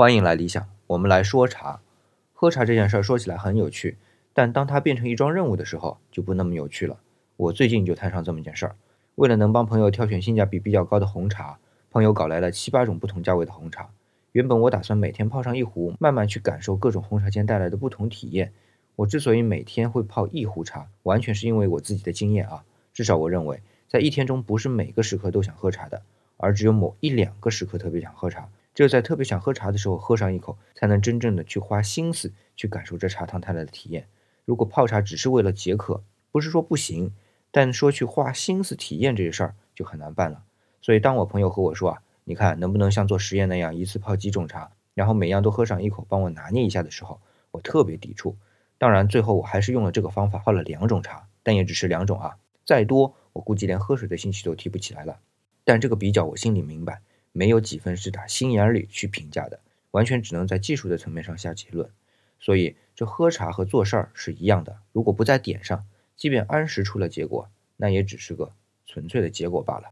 欢迎来理想，我们来说茶。喝茶这件事儿说起来很有趣，但当它变成一桩任务的时候，就不那么有趣了。我最近就摊上这么一件事儿，为了能帮朋友挑选性价比比较高的红茶，朋友搞来了七八种不同价位的红茶。原本我打算每天泡上一壶，慢慢去感受各种红茶间带来的不同体验。我之所以每天会泡一壶茶，完全是因为我自己的经验啊。至少我认为，在一天中不是每个时刻都想喝茶的，而只有某一两个时刻特别想喝茶。只有在特别想喝茶的时候喝上一口，才能真正的去花心思去感受这茶汤带来的体验。如果泡茶只是为了解渴，不是说不行，但说去花心思体验这些事儿就很难办了。所以当我朋友和我说啊，你看能不能像做实验那样一次泡几种茶，然后每样都喝上一口，帮我拿捏一下的时候，我特别抵触。当然最后我还是用了这个方法泡了两种茶，但也只是两种啊，再多我估计连喝水的兴趣都提不起来了。但这个比较我心里明白。没有几分是打心眼里去评价的，完全只能在技术的层面上下结论。所以，这喝茶和做事儿是一样的。如果不在点上，即便按时出了结果，那也只是个纯粹的结果罢了。